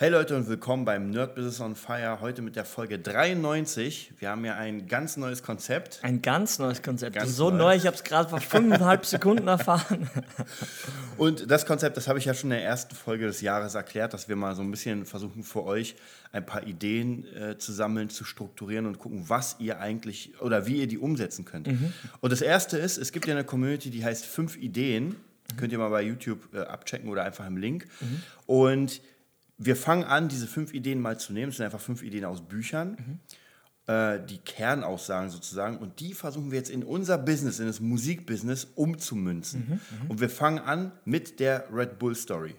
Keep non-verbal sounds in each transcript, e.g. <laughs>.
Hey Leute und willkommen beim Nerd Business on Fire. Heute mit der Folge 93. Wir haben ja ein ganz neues Konzept. Ein ganz neues Konzept. Ganz so neu. neu, ich habe es gerade vor fünfeinhalb Sekunden erfahren. <laughs> Und das Konzept, das habe ich ja schon in der ersten Folge des Jahres erklärt, dass wir mal so ein bisschen versuchen für euch ein paar Ideen äh, zu sammeln, zu strukturieren und gucken, was ihr eigentlich oder wie ihr die umsetzen könnt. Und das erste ist, es gibt ja eine Community, die heißt fünf Ideen. Könnt ihr mal bei YouTube äh, abchecken oder einfach im Link. Und wir fangen an, diese fünf Ideen mal zu nehmen. Es sind einfach fünf Ideen aus Büchern, äh, die Kernaussagen sozusagen. Und die versuchen wir jetzt in unser Business, in das Musikbusiness umzumünzen. Und wir fangen an mit der Red Bull Story.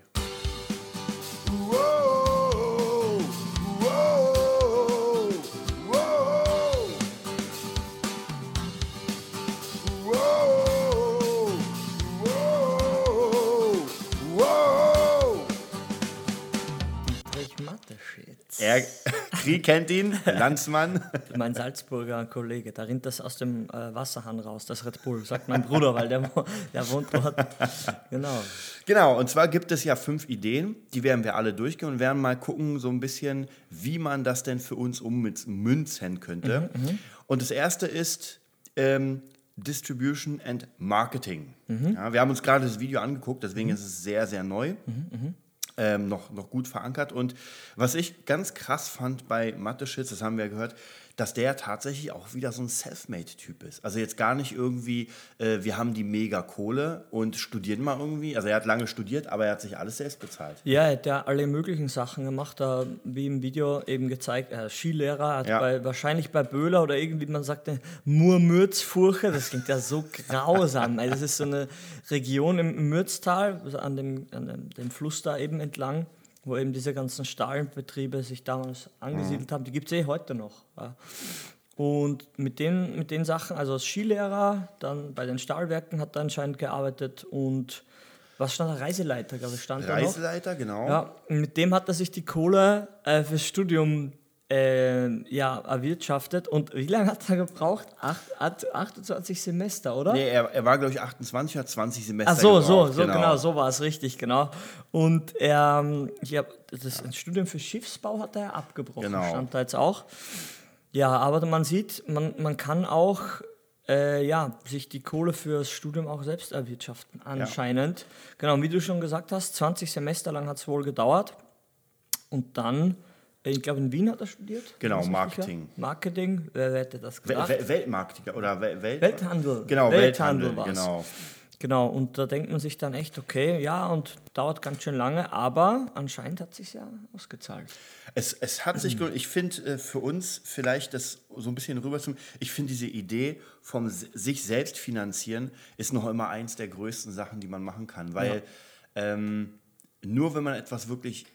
Er, <laughs> Krieg kennt ihn, Landsmann. <laughs> Mein Salzburger Kollege, da rinnt das aus dem äh, Wasserhahn raus, das Red Bull, sagt mein Bruder, weil der, der wohnt dort. Genau. Genau, und zwar gibt es ja fünf Ideen, die werden wir alle durchgehen und werden mal gucken, so ein bisschen, wie man das denn für uns ummünzen könnte. Und das erste ist ähm, Distribution and Marketing. Ja, wir haben uns gerade das Video angeguckt, deswegen ist es sehr, sehr neu. Ähm, noch, noch gut verankert. Und was ich ganz krass fand bei Mathe-Shits, das haben wir ja gehört, dass der tatsächlich auch wieder so ein Selfmade-Typ ist. Also jetzt gar nicht irgendwie, äh, wir haben die mega Kohle und studieren mal irgendwie. Also er hat lange studiert, aber er hat sich alles selbst bezahlt. Ja, er hat ja alle möglichen Sachen gemacht, da, wie im Video eben gezeigt. Er ist Skilehrer, hat Ja. bei, wahrscheinlich bei Böhler oder irgendwie, man sagte, Murmürzfurche, das klingt ja so grausam. Also das ist so eine Region im Mürztal, also an dem, an dem, dem Fluss da eben entlang, wo eben diese ganzen Stahlbetriebe sich damals angesiedelt haben. Die gibt es eh heute noch. Ja. Und mit den, mit den Sachen, also als Skilehrer, dann bei den Stahlwerken hat er anscheinend gearbeitet und was stand da? Reiseleiter, glaube ich, stand da noch. Reiseleiter, genau. Ja, mit dem hat er sich die Kohle äh, fürs Studium äh, ja, erwirtschaftet. Und wie lange hat er gebraucht? Acht, acht, 28 Semester, oder? Nee, er, er war, glaube ich, 28 oder 20 Semester. Ach so, so, gebraucht, so genau, so war es richtig, genau. Und er, ähm, ich hab, das ein Studium für Schiffsbau hat er abgebrochen, Genau. stand da jetzt auch. Ja, aber man sieht, man, man kann auch äh, ja, sich die Kohle fürs Studium auch selbst erwirtschaften, anscheinend. Genau, und wie du schon gesagt hast, 20 Semester lang hat es wohl gedauert. Und dann, ich glaube in Wien hat er studiert. Genau, Marketing. Marketing, wer hätte das gedacht? Wel Weltmarkt oder Wel Welt Welthandel. Genau, Welthandel Welthandel, war's. genau. Genau, und da denkt man sich dann echt, okay, ja, und dauert ganz schön lange, aber anscheinend hat sich ja ausgezahlt. Es, es hat sich, ich finde äh, für uns vielleicht das so ein bisschen rüber zum, ich finde diese Idee vom sich selbst finanzieren ist noch immer eins der größten Sachen, die man machen kann, weil ähm, nur wenn man etwas wirklich,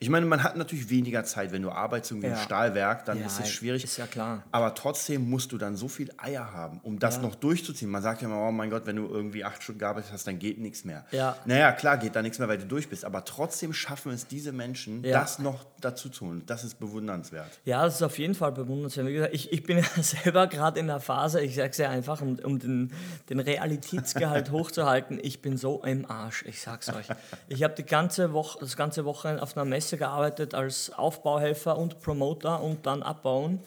ich meine, man hat natürlich weniger Zeit, wenn du arbeitest irgendwie im Ja. Stahlwerk, dann Ja, ist es schwierig. ist ja klar. Aber trotzdem musst du dann so viel Eier haben, um das Ja. noch durchzuziehen. Man sagt ja immer, oh mein Gott, wenn du irgendwie acht Stunden gearbeitet hast, dann geht nichts mehr. Ja. Naja, klar geht da nichts mehr, weil du durch bist. Aber trotzdem schaffen es diese Menschen, das noch dazu zu holen. Das ist bewundernswert. Ja, das ist auf jeden Fall bewundernswert. Wie gesagt, ich, ich bin <laughs> ja selber gerade in der Phase, ich sage es ja einfach, um, um den, den Realitätsgehalt <laughs> hochzuhalten, ich bin so im Arsch, ich sag's euch. Ich habe die ganze Woche, das ganze Wochenende auf einer Messe gearbeitet als Aufbauhelfer und Promoter und dann abbauen.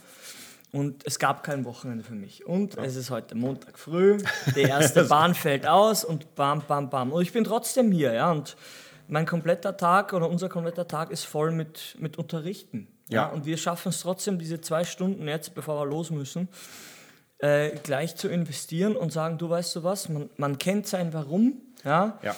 Und es gab kein Wochenende für mich. Und es ist heute Montag früh, die erste <laughs> Bahn fällt aus und bam, bam, bam. Und ich bin trotzdem hier, ja. Und mein kompletter Tag oder unser kompletter Tag ist voll mit, mit Unterrichten. Ja. Ja. Und wir schaffen es trotzdem, diese zwei Stunden jetzt, bevor wir los müssen, äh, gleich zu investieren und sagen, du weißt du was, man, man kennt sein Warum, ja. Ja.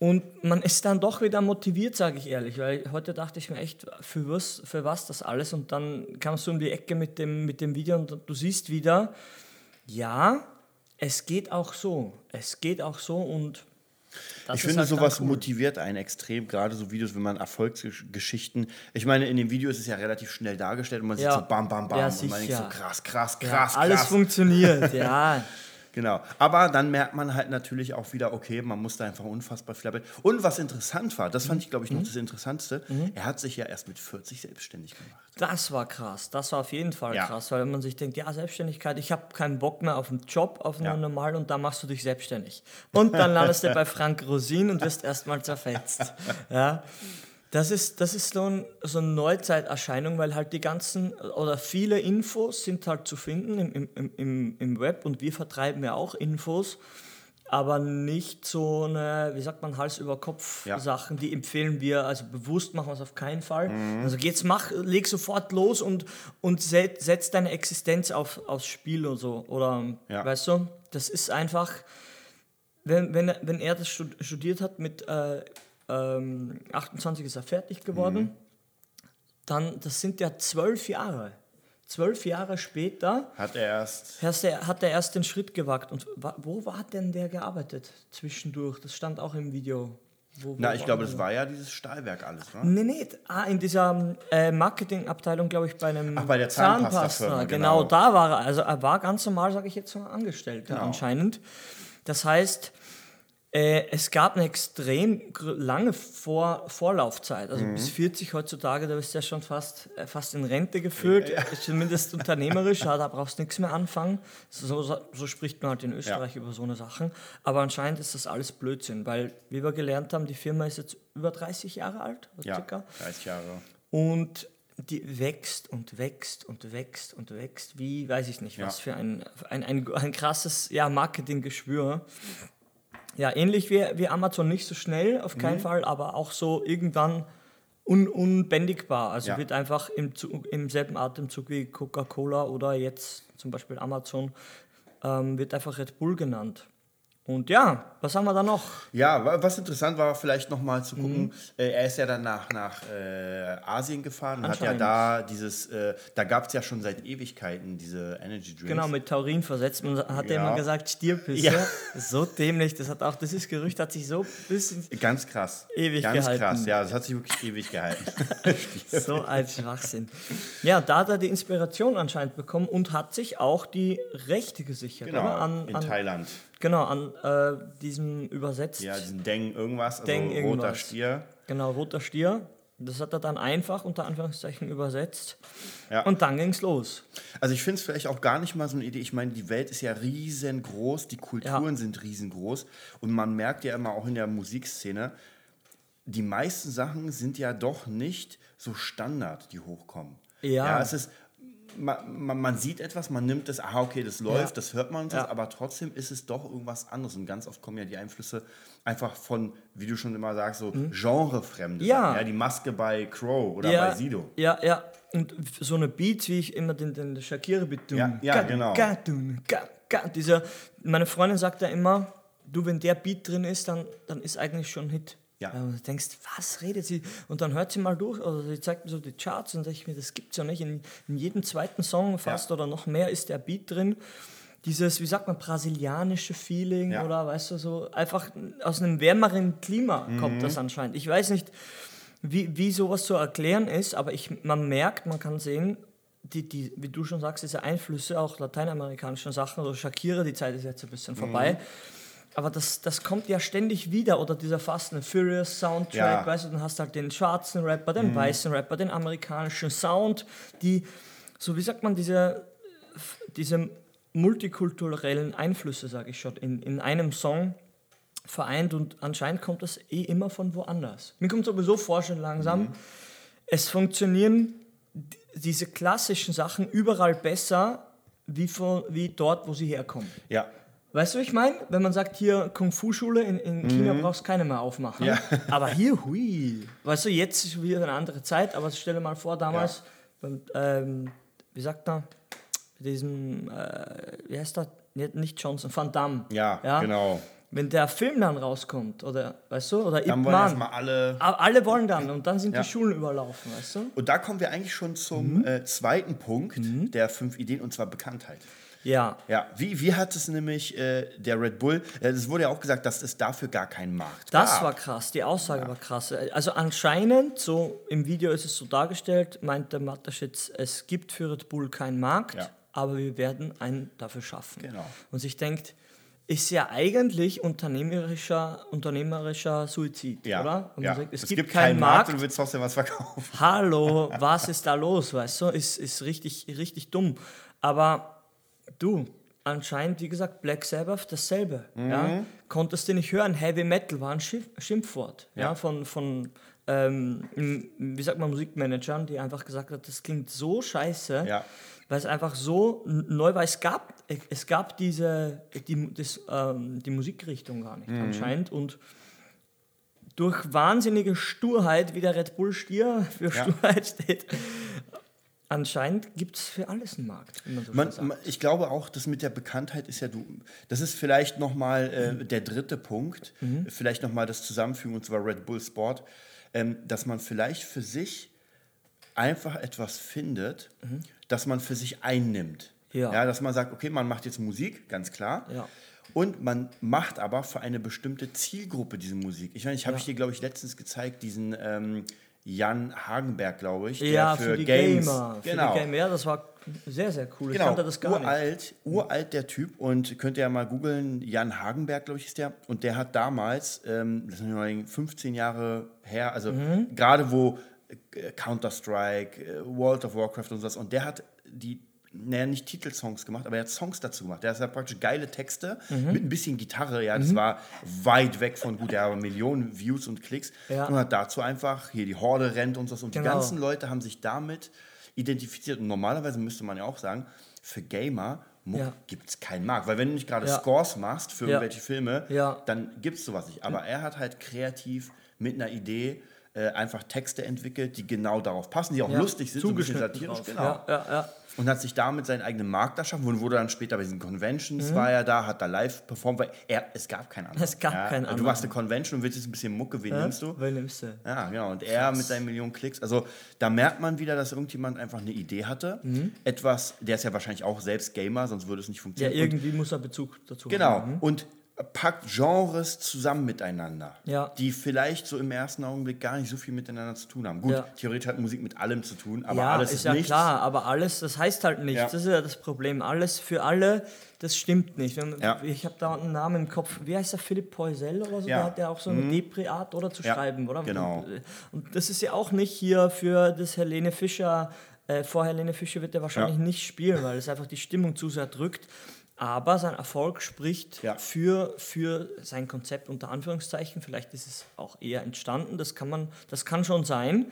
Und man ist dann doch wieder motiviert, sage ich ehrlich, weil heute dachte ich mir echt, für was, für was das alles? Und dann kamst du um die Ecke mit dem, mit dem Video und du siehst wieder, ja, es geht auch so. Es geht auch so und das ich finde, halt sowas cool. motiviert einen extrem, gerade so Videos, wenn man Erfolgsgeschichten. Ich meine, in dem Video ist es ja relativ schnell dargestellt und man Ja. sieht so bam, bam, bam. Ja, und man denkt so sicher. krass, krass, Ja, krass, alles krass. funktioniert, <laughs> ja. Genau. Aber dann merkt man halt natürlich auch wieder, okay, man muss da einfach unfassbar viel arbeiten. Und was interessant war, das fand ich, glaube ich, Mhm. noch das Interessantste, er hat sich ja erst mit 40 selbstständig gemacht. Das war krass, das war auf jeden Fall Ja. krass, weil man sich denkt, ja, Selbstständigkeit, ich habe keinen Bock mehr auf einen Job, auf einen Ja. normalen und dann machst du dich selbstständig. Und dann landest du bei Frank Rosin und wirst erstmal zerfetzt. <laughs> Ja. Das ist, das ist so, ein, so eine Neuzeiterscheinung, weil halt die ganzen oder viele Infos sind halt zu finden im, im, im, im Web und wir vertreiben ja auch Infos, aber nicht so eine, wie sagt man, Hals über Kopf Ja. Sachen, die empfehlen wir, also bewusst machen wir es auf keinen Fall. Also jetzt mach, leg sofort los und, und set, setz deine Existenz auf, aufs Spiel oder so. Oder Ja. weißt du, das ist einfach, wenn, wenn, er- wenn er das stud- studiert hat, mit äh, ähm, 28 ist er fertig geworden, dann, das sind ja zwölf Jahre. Zwölf Jahre später Hat er erst. hat er, hat er erst den Schritt gewagt. Und wo war denn der gearbeitet zwischendurch? Das stand auch im Video. Wo, wo Na, ich glaube, das war ja dieses Stahlwerk alles, ne? Nee, nee, ah, in dieser äh, Marketingabteilung, glaube ich, bei einem Ach, bei der Zahnpastafirma, Genau. genau. da war er. Also er war ganz normal, sage ich jetzt mal, Angestellter Genau. anscheinend. Das heißt, äh, es gab eine extrem lange Vor Vorlaufzeit. Also Mhm. bis 40 heutzutage, da bist du ja schon fast, äh, fast in Rente geführt, zumindest unternehmerisch, ja, da brauchst du nichts mehr anfangen. So, so, spricht man halt in Österreich über so eine Sachen. Aber anscheinend ist das alles Blödsinn, weil, wie wir gelernt haben, die Firma ist jetzt über 30 Jahre alt, Ja, circa. 30 Jahre. Und die wächst und wächst und wächst und wächst, wie, weiß ich nicht, was für ein, ein, ein, ein krasses ja, Marketinggeschwür. Ja, ähnlich wie, wie Amazon, nicht so schnell, auf keinen Mhm. Fall, aber auch so irgendwann un, unbändigbar. Also Ja. wird einfach im, im selben Atemzug wie Coca-Cola oder jetzt zum Beispiel Amazon, ähm, wird einfach Red Bull genannt. Und ja, was haben wir da noch? Ja, wa- was interessant war, vielleicht nochmal zu Mhm. gucken, äh, er ist ja dann nach, nach äh, Asien gefahren und hat ja da dieses, äh, da gab es ja schon seit Ewigkeiten diese Energy Drinks. Genau, mit Taurin versetzt. Man hat ja immer gesagt, Stirpisse. Ja. So dämlich. Das hat auch, dieses Gerücht hat sich so bis ins Ganz krass. Ewig Ganz gehalten. krass, ja, das hat sich wirklich ewig gehalten. <laughs> So ein Schwachsinn. Ja, da hat er die Inspiration anscheinend bekommen und hat sich auch die Rechte gesichert. genau? An, in an, Thailand. Genau, an äh, diesem übersetzt. Ja, diesen Deng irgendwas, also Deng roter irgendwas. Stier. Genau, roter Stier. Das hat er dann einfach unter Anführungszeichen übersetzt. Ja. Und dann ging's los. Also ich finde es vielleicht auch gar nicht mal so eine Idee. Ich meine, die Welt ist ja riesengroß, die Kulturen Ja. sind riesengroß und man merkt ja immer auch in der Musikszene, die meisten Sachen sind ja doch nicht so Standard, die hochkommen. Ja. es ist, man, man, man sieht etwas, man nimmt es, aha, okay, das läuft, Ja. das hört man, Ja. aber trotzdem ist es doch irgendwas anderes. Und ganz oft kommen ja die Einflüsse einfach von, wie du schon immer sagst, so genrefremde Mhm. Ja. Sachen. Ja, die Maske bei Crow oder ja, bei Sido. Ja, ja. Und so eine Beat, wie ich immer den, den Shakira-Beat Ja, ja, genau. Dieser, meine Freundin sagt ja immer, du, wenn der Beat drin ist, dann, dann ist eigentlich schon ein Hit. Ja. Und du denkst, was redet sie? Und dann hört sie mal durch, oder sie zeigt mir so die Charts und ich mir, das gibt's ja nicht. In, in jedem zweiten Song fast Ja. oder noch mehr ist der Beat drin. Dieses, wie sagt man, brasilianische Feeling Ja. oder weißt du, so einfach aus einem wärmeren Klima Mhm. kommt das anscheinend. Ich weiß nicht, wie, wie sowas zu erklären ist, aber ich, man merkt, man kann sehen, die, die, wie du schon sagst, diese Einflüsse, auch lateinamerikanischen Sachen, also Shakira, die Zeit ist jetzt ein bisschen vorbei. Aber das, das kommt ja ständig wieder. Oder dieser Fast and Furious Soundtrack, Ja. weißt du, dann hast du halt den schwarzen Rapper, den weißen Rapper, den amerikanischen Sound, die, so wie sagt man, diese, diese multikulturellen Einflüsse, sage ich schon, in, in einem Song vereint und anscheinend kommt das eh immer von woanders. Mir kommt sowieso vor, schon langsam, es funktionieren diese klassischen Sachen überall besser, wie, von, wie dort, wo sie herkommen. Ja, Weißt du, wie ich meine? Wenn man sagt, hier Kung-Fu-Schule, in, in China brauchst du keine mehr aufmachen. Ja. <laughs> Aber hier, hui. Weißt du, jetzt ist wieder eine andere Zeit, aber stell dir mal vor, damals, beim, ähm, wie sagt man, diesem, äh, wie heißt der? Nicht- Nicht Johnson, Van Damme. ja, genau. Wenn der Film dann rauskommt, oder, weißt du, oder Ip Dann wollen Man, erstmal alle. alle wollen dann und dann sind Ja. die Schulen überlaufen, weißt du? Und da kommen wir eigentlich schon Mhm. zum äh, zweiten Punkt der fünf Ideen und zwar Bekanntheit. Ja, Ja, wie, wie hat es nämlich äh, der Red Bull, äh, es wurde ja auch gesagt, dass es dafür gar keinen Markt Das gab. war krass, die Aussage war krass. Also anscheinend, so im Video ist es so dargestellt, meinte Mataschitz, es gibt für Red Bull keinen Markt, Ja. aber wir werden einen dafür schaffen. Genau. Und sich denkt, ist ja eigentlich unternehmerischer, unternehmerischer Suizid, ja, oder? Ja. sagt, es, gibt, keinen Markt. und du willst trotzdem was verkaufen. Hallo, <laughs> was ist da los, weißt du? Ist, ist richtig, richtig dumm. Aber du, anscheinend, wie gesagt, Black Sabbath dasselbe. Mhm. Ja? Konntest du nicht hören, Heavy Metal war ein Schimpf, Schimpfwort ja. Ja. von, von ähm, wie sagt man, Musikmanagern, die einfach gesagt hat, das klingt so scheiße, Ja. Weil es einfach so neu war. Es gab, es gab diese, die, das, ähm, die Musikrichtung gar nicht Mhm. anscheinend und durch wahnsinnige Sturheit, wie der Red Bull Stier für Ja. Sturheit steht, anscheinend gibt es für alles einen Markt, so Man, man, ich glaube auch, das mit der Bekanntheit ist ja du. Das ist vielleicht nochmal äh, der dritte Punkt. Vielleicht nochmal das Zusammenfügen, und zwar Red Bull Sport, ähm, dass man vielleicht für sich einfach etwas findet, das man für sich einnimmt. Ja. dass man sagt, okay, man macht jetzt Musik, ganz klar. Ja. Und man macht aber für eine bestimmte Zielgruppe diese Musik. Ich meine, ich habe ich dir, glaube ich, letztens gezeigt, diesen ähm, Jan Hagenberg, glaube ich, der ja, für, die Games. Gamer. Für Genau. die Gamer, ja, das war sehr, sehr cool. Ich Genau, kannte das gar nicht. uralt, uralt der Typ und könnt ihr ja mal googeln, Jan Hagenberg, glaube ich, ist der. Und der hat damals, ähm, das sind ja 15 Jahre her, also Mhm. gerade wo Counter-Strike, äh, World of Warcraft und sowas, und der hat die, naja, nicht Titelsongs gemacht, aber er hat Songs dazu gemacht. Der hat halt praktisch geile Texte Mhm. mit ein bisschen Gitarre, ja, das war weit weg von gut, der hat Millionen Views und Klicks Ja. und hat dazu einfach hier die Horde rennt und so. Und die Genau. ganzen Leute haben sich damit identifiziert. Und normalerweise müsste man ja auch sagen, für Gamer Ja. gibt es keinen Markt. Weil wenn du nicht gerade Ja. Scores machst für Ja. irgendwelche Filme, dann gibt es sowas nicht. Aber er hat halt kreativ mit einer Idee äh, einfach Texte entwickelt, die genau darauf passen, die auch Ja, lustig sind, so ein bisschen satirisch. drauf. Genau. Ja, ja, ja. Und hat sich damit seinen eigenen Markt erschaffen und wurde dann später bei diesen Mhm. Conventions, war er da, hat da live performt, weil er, es gab keinen anderen. Es gab keinen Du anderen. warst eine Convention und willst jetzt ein bisschen Mucke, wen nimmst du? Wen nimmst du? Ja, genau. Und er mit seinen Millionen Klicks. Also da merkt man wieder, dass irgendjemand einfach eine Idee hatte. Etwas, der ist ja wahrscheinlich auch selbst Gamer, sonst würde es nicht Ja, funktionieren. irgendwie muss er Bezug dazu und, genau. haben. Und packt Genres zusammen miteinander, Ja. die vielleicht so im ersten Augenblick gar nicht so viel miteinander zu tun haben. Gut, Ja. theoretisch hat Musik mit allem zu tun, aber ja, alles ist ist, ja nichts. klar, aber alles, das heißt halt nichts. Das ist ja das Problem. Alles für alle, das stimmt nicht. Ich habe da einen Namen im Kopf. Wie heißt der? Philipp Poisel oder so? Der hat ja auch so eine Depri-Art, oder? Zu schreiben, oder? genau. Und, und das ist ja auch nicht hier für das Helene Fischer. Äh, vor Helene Fischer wird er wahrscheinlich nicht spielen, weil es einfach die Stimmung zu sehr drückt. Aber sein Erfolg spricht Ja. für, für sein Konzept unter Anführungszeichen. Vielleicht ist es auch eher entstanden, das kann, man, das kann schon sein.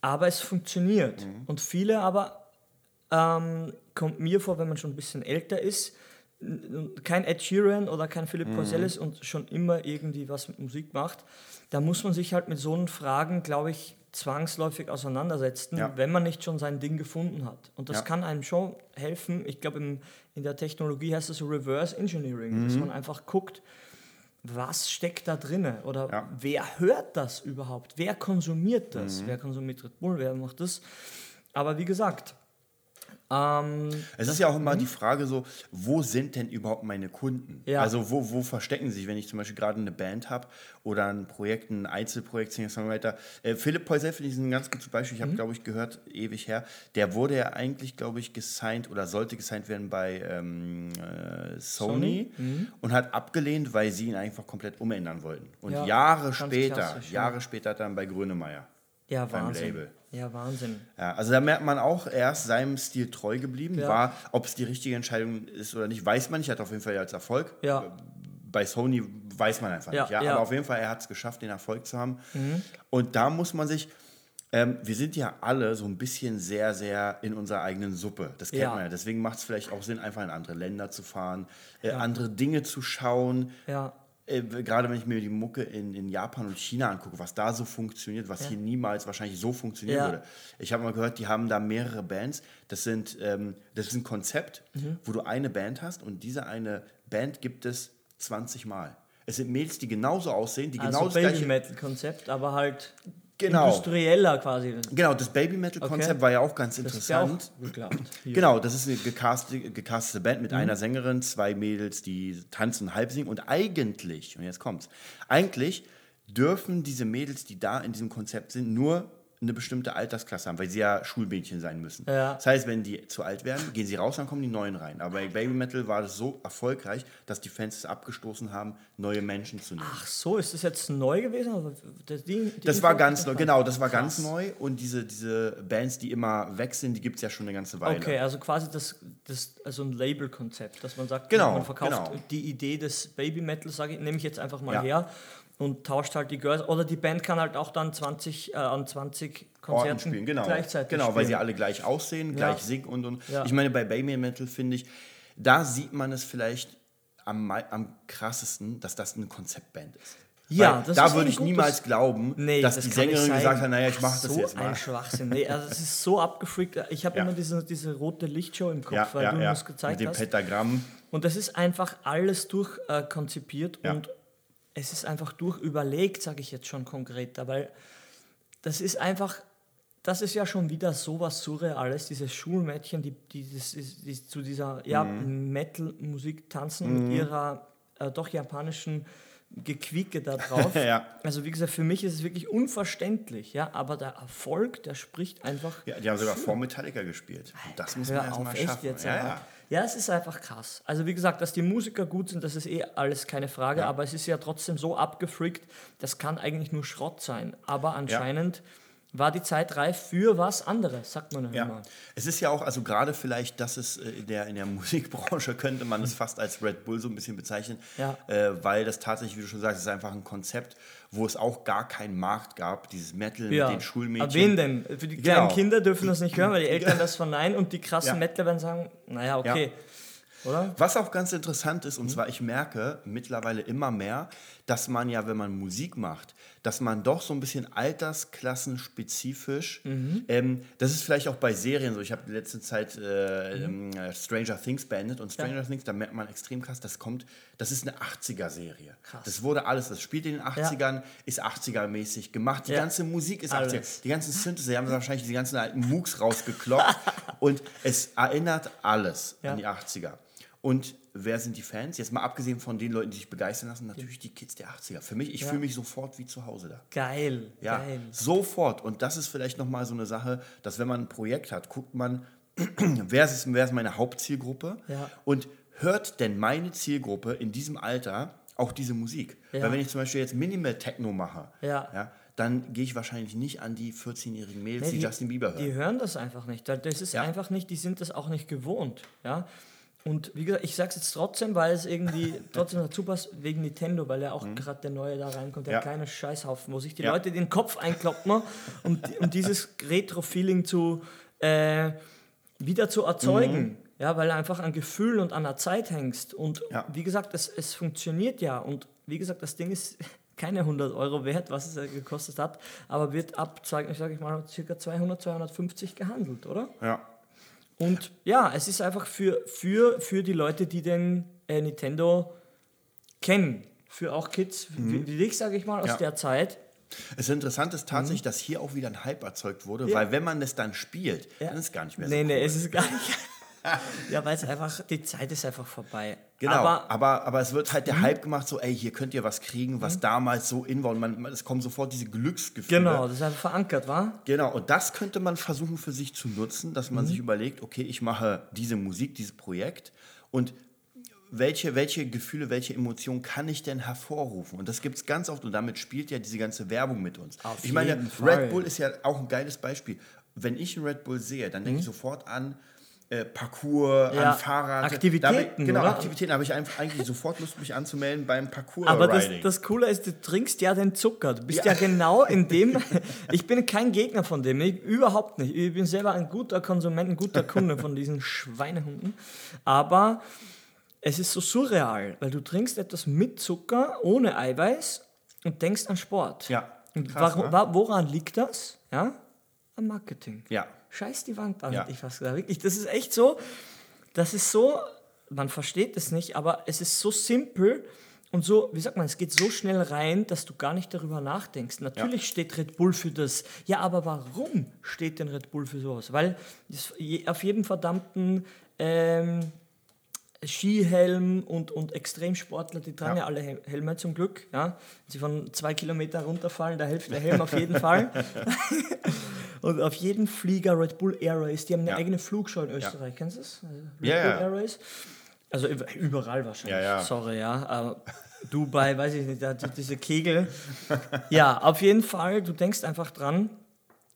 Aber es funktioniert. Mhm. Und viele aber, ähm, kommt mir vor, wenn man schon ein bisschen älter ist, kein Ed Sheeran oder kein Philipp Mhm. Poisel ist und schon immer irgendwie was mit Musik macht, da muss man sich halt mit so einen Fragen, glaube ich, zwangsläufig auseinandersetzen, Ja. wenn man nicht schon sein Ding gefunden hat. Und das Ja. kann einem schon helfen. Ich glaube, in der Technologie heißt es so Reverse Engineering, Mhm. dass man einfach guckt, was steckt da drinne oder Ja. wer hört das überhaupt? Wer konsumiert das? Mhm. Wer konsumiert Red Bull? Wer macht das? Aber wie gesagt, ähm, Es ist ja auch immer die Frage so, wo sind denn überhaupt meine Kunden? Ja. Also wo, wo verstecken sie sich, wenn ich zum Beispiel gerade eine Band habe oder ein Projekt, ein Einzelprojekt, Singer-Songwriter. Äh, Philipp Poisel finde ich ein ganz gutes Beispiel. Ich habe, glaube ich, gehört, ewig her. Der wurde ja eigentlich, glaube ich, gesigned oder sollte gesigned werden bei ähm, äh, Sony, und hat abgelehnt, weil sie ihn einfach komplett umändern wollten. Und Ja, Jahre später. Jahre später er dann bei Grönemeyer. Ja, Wahnsinn. Label. Ja, Wahnsinn. Ja, also da merkt man auch, er ist seinem Stil treu geblieben. Ja. War, ob es die richtige Entscheidung ist oder nicht, weiß man nicht. Hat auf jeden Fall als Erfolg. Ja. Bei Sony weiß man einfach Ja, nicht. Ja? ja. Aber auf jeden Fall, er hat es geschafft, den Erfolg zu haben. Und da muss man sich, ähm, wir sind ja alle so ein bisschen sehr, sehr in unserer eigenen Suppe. Das kennt Ja. man ja. Deswegen macht es vielleicht auch Sinn, einfach in andere Länder zu fahren, äh, andere Dinge zu schauen. Ja, Äh, gerade wenn ich mir die Mucke in, in Japan und China angucke, was da so funktioniert, was hier niemals wahrscheinlich so funktionieren Ja. würde. Ich habe mal gehört, die haben da mehrere Bands. Das, sind, ähm, das ist ein Konzept, Mhm. wo du eine Band hast und diese eine Band gibt es 20 Mal. Es sind Mädels, die genauso aussehen, die also das gleiche Baby-Metal-Konzept, aber halt Genau. industrieller quasi. Genau, das Baby Metal Konzept Okay. war ja auch ganz ist ja auch interessant. <clears throat> Genau, das ist eine gecastete, gecastete Band Mhm. mit einer Sängerin, zwei Mädels, die tanzen und halb singen. Und eigentlich, und jetzt kommt's, eigentlich dürfen diese Mädels, die da in diesem Konzept sind, nur eine bestimmte Altersklasse haben, weil sie ja Schulmädchen sein müssen. Ja. Das heißt, wenn die zu alt werden, gehen sie raus, dann kommen die Neuen rein. Aber bei Baby Metal war das so erfolgreich, dass die Fans es abgestoßen haben, neue Menschen zu nehmen. Ach so, ist das jetzt neu gewesen? Oder die, die Das war ganz neu, genau, das war Krass. ganz neu. Und diese, diese Bands, die immer weg sind, die gibt es ja schon eine ganze Weile. Okay, also quasi das, das also ein Label-Konzept, dass man sagt, Genau, man verkauft genau. die Idee des Baby Metal, sage ich, nehme ich jetzt einfach mal Ja. her und tauscht halt die Girls. Oder die Band kann halt auch dann 20, äh, an 20 Orten Konzerten spielen, genau. gleichzeitig Genau, spielen. weil sie alle gleich aussehen, gleich Ja. singen und und. Ja. Ich meine, bei Baby Metal finde ich, da sieht man es vielleicht am, am krassesten, dass das eine Konzeptband ist. Ja, Weil das da würde ein ich niemals glauben, Nee, dass das die Sängerin gesagt hat, naja, ich mache das so jetzt ein mal. Schwachsinn. Nee, also es ist so <laughs> abgefreakt. Ich habe Ja. immer diese, diese rote Lichtshow im Kopf, Ja, weil ja, du ja. das gezeigt Mit dem hast. Pentagramm. Und das ist einfach alles durchkonzipiert äh, und es ist einfach durchüberlegt, sage ich jetzt schon konkreter, weil das ist einfach, das ist ja schon wieder sowas Surreales, diese Schulmädchen, die, die, ist, die zu dieser ja, Mhm. Metal-Musik tanzen mit ihrer äh, doch japanischen Gequieke da drauf. <laughs> Ja. Also wie gesagt, für mich ist es wirklich unverständlich, ja, aber der Erfolg, der spricht einfach Ja, die haben sogar vor Metallica gespielt. Und das muss man erstmal schaffen. jetzt. ja, ja. Ja, es ist einfach krass. Also wie gesagt, dass die Musiker gut sind, das ist eh alles keine Frage, Ja. aber es ist ja trotzdem so abgefreakt, das kann eigentlich nur Schrott sein. Aber anscheinend war die Zeit reif für was anderes, sagt man ja Ja. immer. Es ist ja auch, also gerade vielleicht, dass es äh, in der, in der <laughs> Musikbranche könnte man es fast als Red Bull so ein bisschen bezeichnen, Ja. äh, weil das tatsächlich, wie du schon sagst, ist einfach ein Konzept, wo es auch gar keinen Markt gab, dieses Metal Ja. mit den Schulmädchen. Aber wen denn? Für die kleinen Genau. Kinder dürfen das nicht hören, weil die <laughs> Eltern das verneinen und die krassen Ja. Mettler werden sagen, naja, okay. Oder? Was auch ganz interessant Mhm. ist, und zwar ich merke mittlerweile immer mehr, dass man ja, wenn man Musik macht, dass man doch so ein bisschen altersklassenspezifisch, Mhm. ähm, das ist vielleicht auch bei Serien so, ich habe in letzter Zeit äh, ähm, Stranger Things beendet und Stranger Mhm. Ja. Things, da merkt man extrem krass, das kommt, das ist eine 80er-Serie. Krass. Das wurde alles, das spielt in den 80ern, ist 80er-mäßig gemacht, die Ja. ganze Musik ist Alles. 80er, die ganzen Synthesizer, die haben wahrscheinlich die ganzen alten Mooks rausgekloppt <laughs> und es erinnert alles Ja. an die 80er. Und wer sind die Fans? Jetzt mal abgesehen von den Leuten, die sich begeistern lassen, natürlich die Kids der 80er. Für mich, ich Ja. fühle mich sofort wie zu Hause da. Geil, Ja, geil. sofort. Und das ist vielleicht nochmal so eine Sache, dass wenn man ein Projekt hat, guckt man, <clears throat> wer ist, wer ist meine Hauptzielgruppe Ja. und hört denn meine Zielgruppe in diesem Alter auch diese Musik? Ja. Weil wenn ich zum Beispiel jetzt Minimal Techno mache, Ja. dann gehe ich wahrscheinlich nicht an die 14-jährigen Mädels, Nee, die, Justin Bieber hören. Die hören das einfach nicht. Das ist Ja. einfach nicht, die sind das auch nicht gewohnt. Ja? Und wie gesagt, ich sage es jetzt trotzdem, weil es irgendwie <laughs> trotzdem dazu passt, wegen Nintendo, weil ja auch gerade der neue da reinkommt, der Mhm. Ja. kleine Scheißhaufen, wo sich die Ja. Leute den Kopf einkloppen, um, um dieses Retro-Feeling zu äh, wieder zu erzeugen. Mhm. Ja, weil du einfach an Gefühlen und an der Zeit hängst. Und Ja. wie gesagt, es, es funktioniert ja. Und wie gesagt, das Ding ist <laughs> keine 100 Euro wert, was es ja gekostet hat, aber wird ab, sag ich, sag ich mal, circa 200, 250 gehandelt, oder? ja. Und ja, es ist einfach für, für, für die Leute, die den äh, Nintendo kennen. Für auch Kids wie, wie dich, sage ich mal, aus Mhm. Ja. der Zeit. Es interessant ist tatsächlich, dass hier auch wieder ein Hype erzeugt wurde, Mhm. Ja. weil wenn man das dann spielt, Ja. dann ist es gar nicht mehr Nee, so nee, cool. es ist gar nicht. <laughs> <laughs> ja, weil es einfach, die Zeit ist einfach vorbei. Genau, Aber Mhm. aber, aber, es wird halt der Hype gemacht, so, ey, hier könnt ihr was kriegen, was damals so in war. Und man, man, es kommen sofort diese Glücksgefühle. genau, das ist einfach verankert, war? Genau, und das könnte man versuchen für sich zu nutzen, dass Mhm. man sich überlegt, okay, ich mache diese Musik, dieses Projekt und welche, welche Gefühle, welche Emotionen kann ich denn hervorrufen? Und das gibt es ganz oft und damit spielt ja diese ganze Werbung mit uns. Auf ich meine, Fall. Red Bull ist ja auch ein geiles Beispiel. Wenn ich einen Red Bull sehe, dann Mhm. denke ich sofort an äh, Parcours, Ja, an Fahrrad. Aktivitäten, ich, genau, oder? Aktivitäten. Habe ich einfach eigentlich sofort Lust, mich anzumelden beim Parcours Aber das, das Coole ist, du trinkst ja den Zucker. Du bist ja, Ja. genau in <laughs> dem. Ich bin kein Gegner von dem, ich, überhaupt nicht. Ich bin selber ein guter Konsument, ein guter Kunde von diesen Schweinehunden. Aber es ist so surreal, weil du trinkst etwas mit Zucker, ohne Eiweiß und denkst an Sport. Ja, krass, warum, ne? woran liegt das? Ja? Am Marketing. ja. Scheiß die Wand an, Ja. hätte ich fast gesagt. Wirklich, das ist echt so, das ist so, man versteht es nicht, aber es ist so simpel und so, wie sagt man, es geht so schnell rein, dass du gar nicht darüber nachdenkst. Natürlich steht Red Bull für das. Ja, aber warum steht denn Red Bull für sowas? Weil auf jedem verdammten ähm, Skihelm und, und Extremsportler, die tragen ja, Ja. alle Hel- Helme zum Glück. Ja? Wenn sie von zwei Kilometer runterfallen, da hilft der Helm auf jeden Fall. <laughs> <laughs> Und auf jedem Flieger Red Bull Air Race, die haben eine Ja. eigene Flugschau in Österreich, kennst du das? Also Red Ja, Bull ja. Air Race. Also üb- überall wahrscheinlich. Ja, ja. Sorry, ja. Aber Dubai, weiß ich nicht, da, die- diese Kegel. Ja, auf jeden Fall, du denkst einfach dran,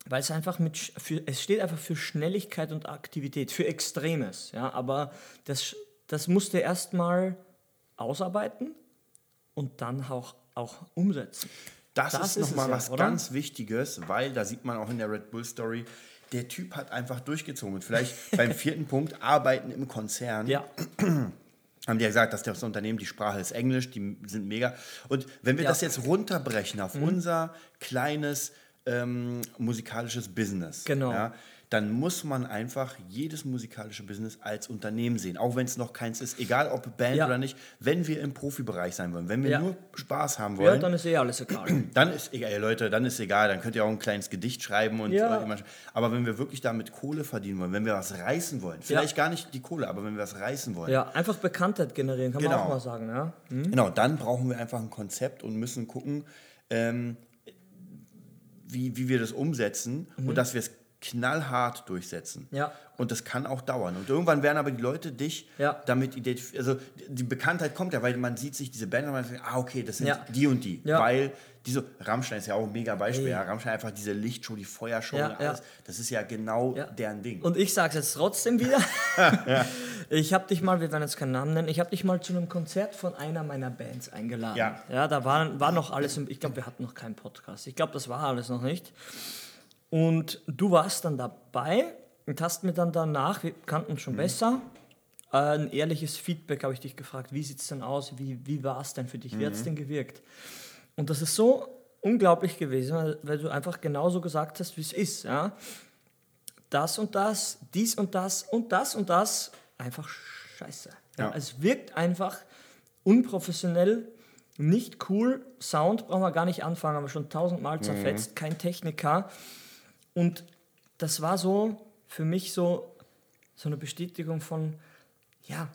weil es einfach mit, für, es steht einfach für Schnelligkeit und Aktivität, für Extremes. Ja, aber das, das musst du erstmal ausarbeiten und dann auch auch umsetzen. Das, Das ist ist nochmal ja, was oder? ganz Wichtiges, weil da sieht man auch in der Red Bull Story, der Typ hat einfach durchgezogen. Und vielleicht <laughs> beim vierten Punkt, arbeiten im Konzern. Ja, <clears throat> haben die ja gesagt, dass das Unternehmen, die Sprache ist Englisch, die sind mega. Und wenn wir Ja. das jetzt runterbrechen auf unser kleines ähm, musikalisches Business, Genau. ja, dann muss man einfach jedes musikalische Business als Unternehmen sehen, auch wenn es noch keins ist, egal ob Band Ja. oder nicht, wenn wir im Profibereich sein wollen, wenn wir Ja. nur Spaß haben ja wollen, dann ist eh alles egal. <clears throat> dann ist egal, Leute, dann ist egal, dann könnt ihr auch ein kleines Gedicht schreiben und Ja. äh, immer, aber wenn wir wirklich damit Kohle verdienen wollen, wenn wir was reißen wollen, vielleicht gar nicht die Kohle, aber wenn wir was reißen wollen, ja, einfach Bekanntheit generieren, kann man Genau. auch mal sagen. Ja? Hm? genau, dann brauchen wir einfach ein Konzept und müssen gucken, ähm, wie, wie wir das umsetzen und dass wir es knallhart durchsetzen. Ja. Und das kann auch dauern. Und irgendwann werden aber die Leute dich Ja. damit identifizieren. Also die Bekanntheit kommt ja, weil man sieht sich diese Band und man sagt, ah, okay, das sind Ja. die und die. Ja. Weil diese, Rammstein ist ja auch ein mega Beispiel. Ja. Rammstein einfach diese Lichtshow, die Feuershow und alles. Das ist ja genau deren Ding. Und ich sage es jetzt trotzdem wieder. <laughs> <laughs> Ich habe dich mal, wir werden jetzt keinen Namen nennen, ich habe dich mal zu einem Konzert von einer meiner Bands eingeladen. Ja. ja da war, war noch alles, im, ich glaube, wir hatten noch keinen Podcast. Ich glaube, das war alles noch nicht. Und du warst dann dabei und hast mir dann danach, wir kannten uns schon besser, äh, ein ehrliches Feedback habe ich dich gefragt, wie sieht es denn aus, wie, wie war es denn für dich, wie hat es denn gewirkt? Und das ist so unglaublich gewesen, weil, du einfach genauso gesagt hast, wie es ist. Ja? das und das, dies und das und das und das einfach scheiße. Ja. Es wirkt einfach unprofessionell, nicht cool. Sound brauchen wir gar nicht anfangen, haben wir schon tausendmal zerfetzt, kein Techniker. Und das war so für mich so, so eine Bestätigung von, ja,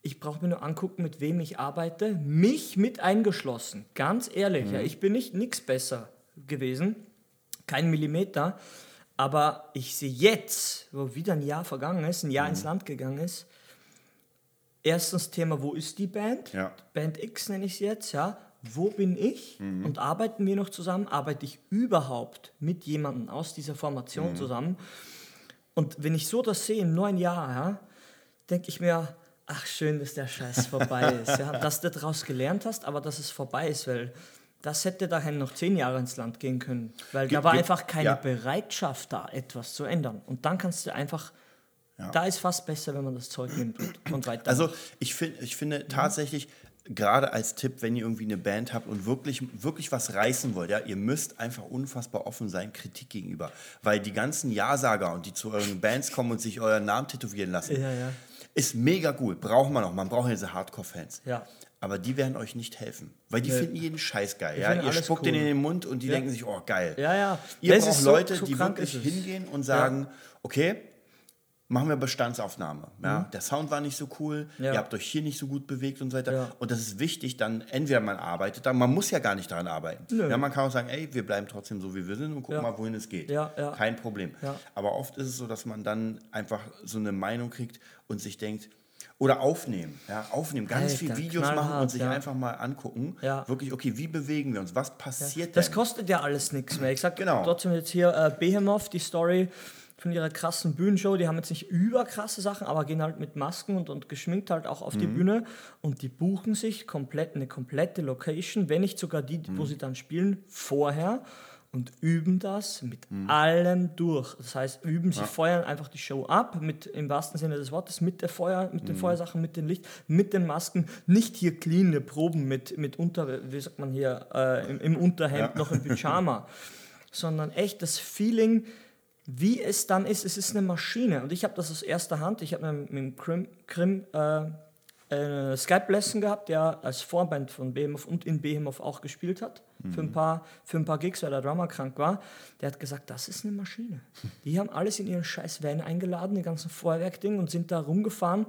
ich brauche mir nur angucken, mit wem ich arbeite, mich mit eingeschlossen. Ganz ehrlich, ja, ich bin nicht nichts besser gewesen, kein Millimeter. Aber ich sehe jetzt, wo wieder ein Jahr vergangen ist, ein Jahr ins Land gegangen ist, erstens Thema, wo ist die Band? Ja. Band X nenne ich es jetzt, ja. Wo bin ich? Und arbeiten wir noch zusammen? Arbeite ich überhaupt mit jemandem aus dieser Formation zusammen? Und wenn ich so das sehe, im neuen Jahr, ja, denke ich mir, ach schön, dass der Scheiß vorbei <laughs> ist. Ja? Dass du daraus gelernt hast, aber dass es vorbei ist, weil das hätte dahin noch zehn Jahre ins Land gehen können. Weil da Gibt- war gibt- einfach keine ja. Bereitschaft da, etwas zu ändern. Und dann kannst du einfach, da ist fast besser, wenn man das Zeug nimmt und, und weiter. Also ich, find, ich finde tatsächlich, gerade als Tipp, wenn ihr irgendwie eine Band habt und wirklich, wirklich was reißen wollt, ja, ihr müsst einfach unfassbar offen sein Kritik gegenüber. Weil die ganzen Ja-Sager und die zu euren Bands kommen und sich euren Namen tätowieren lassen, Ja, ja. ist mega cool. Braucht man auch. Man braucht ja diese Hardcore-Fans. Ja. Aber die werden euch nicht helfen. Weil die finden jeden Scheiß geil. Ja? Ihr spuckt cool. den in den Mund und die denken sich, oh geil. Ja, ja. Ihr Das braucht so- Leute, so die wirklich hingehen und sagen, okay, machen wir Bestandsaufnahme. Ja? Der Sound war nicht so cool, Mhm. Ja. ihr habt euch hier nicht so gut bewegt und so weiter. Ja. Und das ist wichtig, dann entweder man arbeitet, dann, man muss ja gar nicht daran arbeiten. Nö. Ja, man kann auch sagen, ey, wir bleiben trotzdem so, wie wir sind und gucken Ja. mal, wohin es geht. Ja, ja. Kein Problem. Ja. Aber oft ist es so, dass man dann einfach so eine Meinung kriegt und sich denkt, oder aufnehmen, ja, aufnehmen, ganz Alter, viele Videos machen und sich ja. einfach mal angucken, Ja. wirklich, okay, wie bewegen wir uns, was passiert Das denn? kostet ja alles nichts mehr. Ich sag Genau. trotzdem jetzt hier äh, Behemoth, die Story von ihrer krassen Bühnenshow. Die haben jetzt nicht überkrasse Sachen, aber gehen halt mit Masken und, und geschminkt halt auch auf die Bühne. Und die buchen sich komplett eine komplette Location, wenn nicht sogar die, wo sie dann spielen, vorher und üben das mit allem durch. Das heißt, üben, sie feuern einfach die Show ab, mit, im wahrsten Sinne des Wortes, mit der Feuer, mit den Feuersachen, mit dem Licht, mit den Masken. Nicht hier clean Proben mit, mit unter, wie sagt man hier, äh, im, im Unterhemd noch im <laughs> Pyjama, sondern echt das Feeling, wie es dann ist. Es ist eine Maschine. Und ich habe das aus erster Hand. Ich habe mit dem Krim, Krim äh, eine Skype-Lesson gehabt, der als Vorband von Behemoth und in Behemoth auch gespielt hat. Für, ein paar, für ein paar Gigs, weil der Drummer krank war. Der hat gesagt, das ist eine Maschine. <laughs> Die haben alles in ihren scheiß Van eingeladen, die ganzen Feuerwerkding und sind da rumgefahren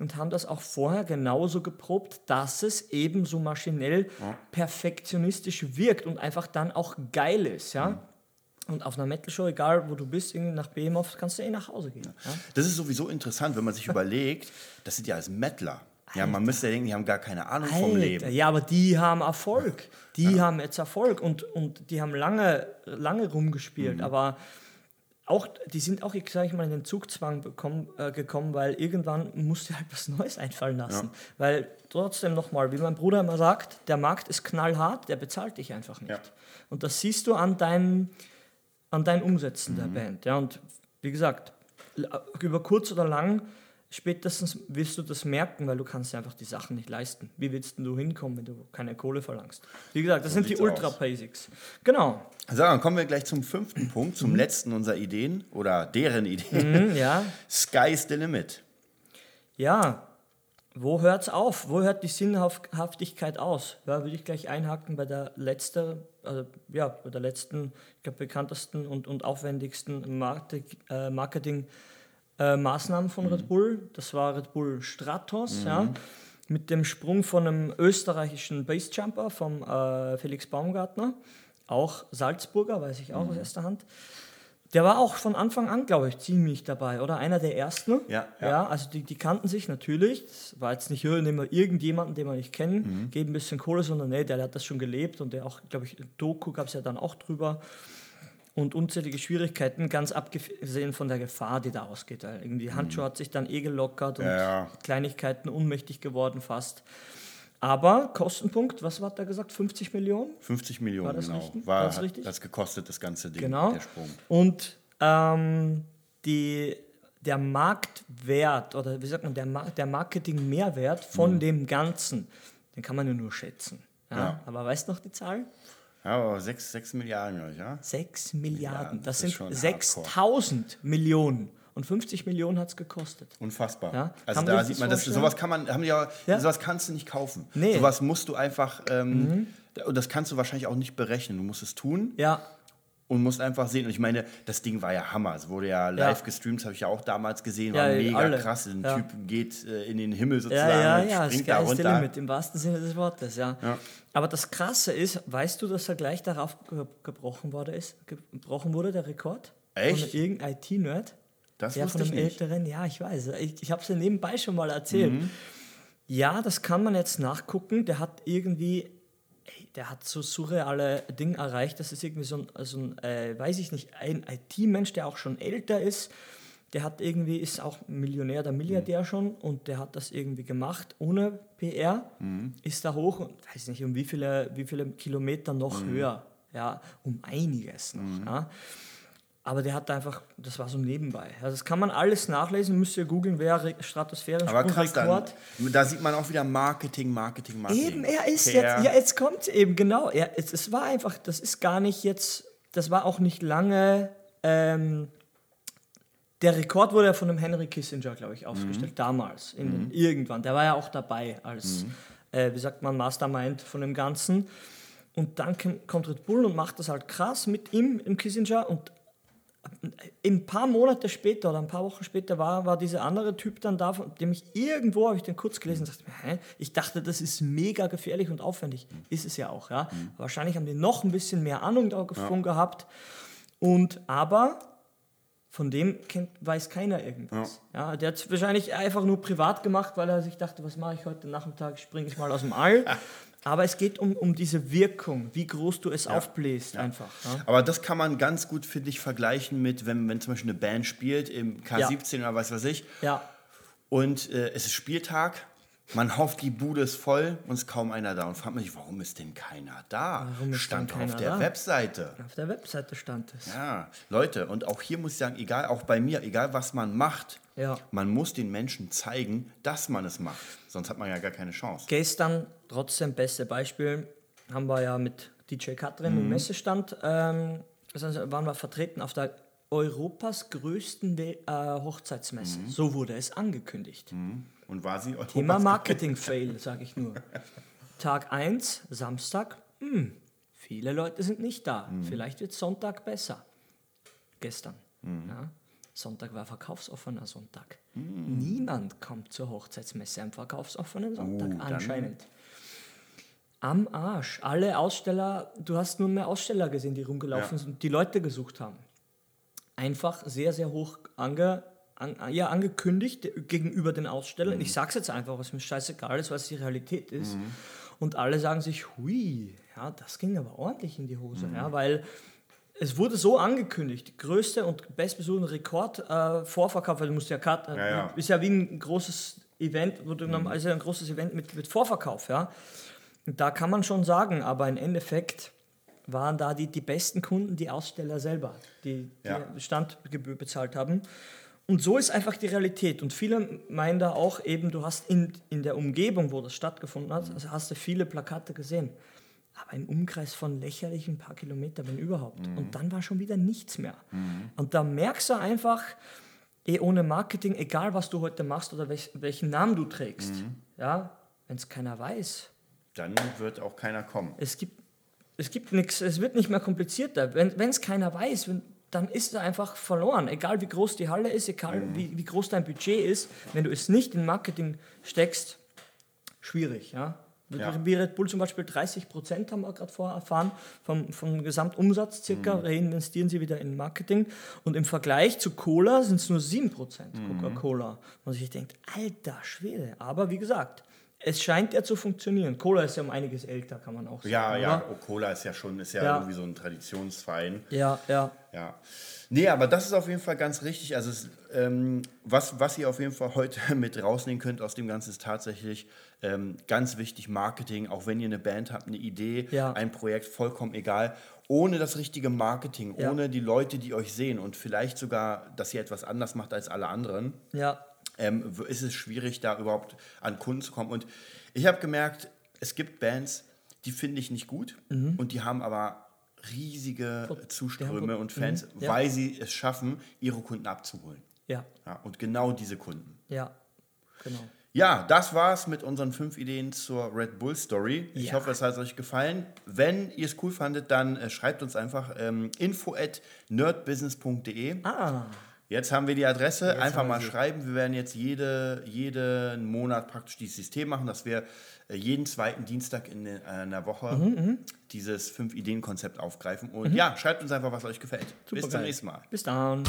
und haben das auch vorher genauso geprobt, dass es eben so maschinell perfektionistisch wirkt und einfach dann auch geil ist, ja. Und auf einer Metal-Show, egal wo du bist, irgendwie nach Behemoth, kannst du eh nach Hause gehen. Ja? Das ist sowieso interessant, wenn man sich <laughs> überlegt, das sind ja alles Mettler. Ja, man müsste ja denken, die haben gar keine Ahnung vom Alter, Leben. Ja, aber die haben Erfolg. Die haben jetzt Erfolg und, und die haben lange, lange rumgespielt. Mhm. Aber auch, die sind auch, sage ich mal, in den Zugzwang bekommen, äh, gekommen, weil irgendwann musste halt was Neues einfallen lassen. Ja. Weil trotzdem nochmal, wie mein Bruder immer sagt, der Markt ist knallhart, der bezahlt dich einfach nicht. Ja. Und das siehst du an deinen, an deinen Umsätzen mhm. der Band. Ja, und wie gesagt, über kurz oder lang spätestens wirst du das merken, weil du kannst einfach die Sachen nicht leisten. Wie willst du hinkommen, wenn du keine Kohle verlangst? Wie gesagt, das so sind die Ultra Basics. Genau. So, dann kommen wir gleich zum fünften Punkt, zum mhm. letzten unserer Ideen oder deren Ideen. Mhm, ja. <laughs> Sky's the limit. Ja, wo hört es auf? Wo hört die Sinnhaftigkeit aus? Da würde ich gleich einhaken bei der letzten, also ja, bei der letzten, ich glaube, bekanntesten und, und aufwendigsten äh, Marketing- äh, Maßnahmen von mhm. Red Bull. Das war Red Bull Stratos, mhm. ja, mit dem Sprung von einem österreichischen Basejumper, vom äh, Felix Baumgartner, auch Salzburger, weiß ich auch mhm. aus erster Hand. Der war auch von Anfang an, glaube ich, ziemlich dabei, oder? Einer der ersten. Ja. Ja, ja also die, die kannten sich natürlich. Das war jetzt nicht, nehmen wir irgendjemanden, den wir nicht kennen, mhm. geben ein bisschen Kohle, sondern nee, der, der hat das schon gelebt und der auch, glaube ich, Doku gab es ja dann auch drüber und unzählige Schwierigkeiten, ganz abgesehen von der Gefahr, die da ausgeht. Weil irgendwie mhm. Hat sich dann eh gelockert und ja. Kleinigkeiten unmächtig geworden fast. Aber Kostenpunkt, was hat er gesagt? 50 Millionen? 50 Millionen, war das genau. Richtig? War, war das richtig? das gekostet, das ganze Ding, genau. der Sprung. Und ähm, die, der Marktwert oder wie sagt man, der, der Marketing-Mehrwert von mhm. dem Ganzen, den kann man ja nur schätzen. Ja? ja. Aber weißt du noch die Zahl? Ja, aber 6, 6 Milliarden, glaube ich, ja? 6 Milliarden. das, das sind 6000 Millionen. Und 50 Millionen hat es gekostet. Unfassbar. Ja? Also da sieht man, das, sowas kann man, haben die ja, ja, sowas kannst du nicht kaufen. Nee. Sowas musst du einfach, ähm, mhm. und das kannst du wahrscheinlich auch nicht berechnen. Du musst es tun. Ja und musst einfach sehen. Und ich meine, das Ding war ja Hammer. Es wurde ja live ja. gestreamt, habe ich ja auch damals gesehen. War mega alle. krass. Ein. Typ geht äh, in den Himmel sozusagen. Ja, ja, ja. Springt das da Limit, im wahrsten Sinne des Wortes, ja. ja. Aber das Krasse ist, weißt du, dass er gleich darauf gebrochen wurde, ist, gebrochen wurde, der Rekord? Echt? Von irgendeinem IT-Nerd. Das ja, von einem älteren, ja, ich weiß. Ich, ich habe es ja nebenbei schon mal erzählt. Mhm. Ja, das kann man jetzt nachgucken. Der hat irgendwie der hat so surreale Dinge erreicht. Das ist irgendwie so ein, also ein äh, weiß ich nicht, ein IT-Mensch, der auch schon älter ist. Der hat irgendwie, ist auch Millionär der Milliardär mhm. schon und der hat das irgendwie gemacht ohne PR, mhm. ist da hoch und weiß nicht, um wie viele, wie viele Kilometer noch mhm. höher. Ja, um einiges noch. Mhm. Ja. Aber der hat einfach, das war so nebenbei. Also das kann man alles nachlesen, müsst ihr googeln, wer Stratosphäre Aber krass, dann, da sieht man auch wieder Marketing, Marketing, Marketing. Eben, er ist Fair. jetzt, ja, jetzt kommt eben, genau. Er, es, es war einfach, das ist gar nicht jetzt, das war auch nicht lange, ähm, der Rekord wurde ja von dem Henry Kissinger, glaube ich, aufgestellt, mhm. damals, in, mhm. irgendwann. Der war ja auch dabei als, mhm. äh, wie sagt man, Mastermind von dem Ganzen. Und dann kommt Red Bull und macht das halt krass mit ihm, im Kissinger, und ein paar Monate später oder ein paar Wochen später war, war dieser andere Typ dann da, von dem ich irgendwo, habe ich den kurz gelesen und dachte, hä? ich dachte, das ist mega gefährlich und aufwendig. Ist es ja auch, ja. Mhm. Wahrscheinlich haben die noch ein bisschen mehr Ahnung davon ja. gehabt. Und aber von dem kennt, weiß keiner irgendwas. Ja. ja. der hat es wahrscheinlich einfach nur privat gemacht, weil er sich dachte, was mache ich heute Nachmittag, springe ich mal aus dem All. <laughs> Aber es geht um, um diese Wirkung, wie groß du es ja. aufbläst, ja. einfach. Ja? Aber das kann man ganz gut, finde ich, vergleichen mit, wenn, wenn zum Beispiel eine Band spielt, im K17 oder was weiß ich. Ja. Und äh, es ist Spieltag, man hofft, die Bude ist voll und es ist kaum einer da. Und fragt man sich, warum ist denn keiner da? Warum stand keiner auf der da? Webseite. Auf der Webseite stand es. Ja, Leute, und auch hier muss ich sagen, egal, auch bei mir, egal was man macht, ja. man muss den Menschen zeigen, dass man es macht. Sonst hat man ja gar keine Chance. Gestern, trotzdem, beste Beispiel, haben wir ja mit DJ Katrin mhm. im Messestand, ähm, also waren wir vertreten auf der Europas größten äh, Hochzeitsmesse. Mhm. So wurde es angekündigt. Mhm. Und war sie Europas Thema Marketing-Fail, <laughs> sage ich nur. Tag 1, Samstag, mh, hm, viele Leute sind nicht da. Mhm. Vielleicht wird Sonntag besser. Gestern. Mhm. Ja. Sonntag war verkaufsoffener Sonntag. Mhm. Niemand kommt zur Hochzeitsmesse am verkaufsoffenen Sonntag, uh, anscheinend. Am Arsch. Alle Aussteller, du hast nur mehr Aussteller gesehen, die rumgelaufen ja. sind und die Leute gesucht haben einfach sehr, sehr hoch ange, an, ja, angekündigt gegenüber den Ausstellern. Mhm. Ich sage es jetzt einfach, was mir scheißegal ist, was die Realität ist. Mhm. Und alle sagen sich, hui, ja, das ging aber ordentlich in die Hose, mhm. ja, weil es wurde so angekündigt, größte und bestbesuchte Rekord-Vorverkauf, weil du musst ja, Karten, Ja, ja. ist ja wie ein großes Event, wo du mhm. also ein großes Event mit, mit Vorverkauf, ja. Da kann man schon sagen, aber im Endeffekt waren da die, die besten Kunden die Aussteller selber, die, die Ja. Standgebühr bezahlt haben. Und so ist einfach die Realität. Und viele meinen da auch eben, du hast in, in der Umgebung, wo das stattgefunden hat, also hast du viele Plakate gesehen. Aber im Umkreis von lächerlichen paar Kilometer, wenn überhaupt. Und dann war schon wieder nichts mehr. Und da merkst du einfach, eh ohne Marketing, egal was du heute machst oder welch, welchen Namen du trägst, ja, wenn es keiner weiß, Dann wird auch keiner kommen. es gibt, es gibt nichts, es wird nicht mehr komplizierter. Wenn es keiner weiß, wenn, dann ist er einfach verloren. Egal wie groß die Halle ist, egal wie, wie groß dein Budget ist, wenn du es nicht in Marketing steckst, schwierig. Ja? Ja. Wie Red Bull zum Beispiel 30 Prozent haben wir gerade vorher erfahren vom, vom Gesamtumsatz circa, reinvestieren sie wieder in Marketing. Und im Vergleich zu Cola sind es nur 7 Prozent Coca-Cola. Und sich denkt, alter Schwede. Aber wie gesagt, es scheint ja zu funktionieren. Cola ist ja um einiges älter, kann man auch sagen. Ja, ja, oh, Cola ist ja schon, ist ja, Ja. irgendwie so ein Traditionsverein. Ja, ja. Ja. Nee, aber das ist auf jeden Fall ganz richtig. Also, es, ähm, was, was ihr auf jeden Fall heute <laughs> mit rausnehmen könnt aus dem Ganzen, ist tatsächlich ähm, ganz wichtig: Marketing. Auch wenn ihr eine Band habt, eine Idee, Ja. ein Projekt, vollkommen egal. Ohne das richtige Marketing, Ja. ohne die Leute, die euch sehen und vielleicht sogar, dass ihr etwas anders macht als alle anderen, Ja, ähm, ist es schwierig, da überhaupt an Kunden zu kommen. Und ich habe gemerkt, es gibt Bands, die finde ich nicht gut und die haben aber riesige Zuströme und Fans, Mhm, ja. weil sie es schaffen, ihre Kunden abzuholen. ja, Ja, und genau diese Kunden. ja, genau. Ja, das war's mit unseren fünf Ideen zur Red Bull Story. Ich Ja. hoffe, es hat euch gefallen. Wenn ihr es cool fandet, dann äh, schreibt uns einfach ähm, info at nerdbusiness.de. Ah, Jetzt haben wir die Adresse. Einfach haben wir mal schreiben. Wir werden jetzt jede, jeden Monat praktisch dieses System machen, dass wir äh, jeden zweiten Dienstag in äh, einer Woche Mhm, dieses Fünf-Ideen-Konzept aufgreifen. Und ja, schreibt uns einfach, was euch gefällt. Bis zum supergeil. nächsten Mal. Bis dann.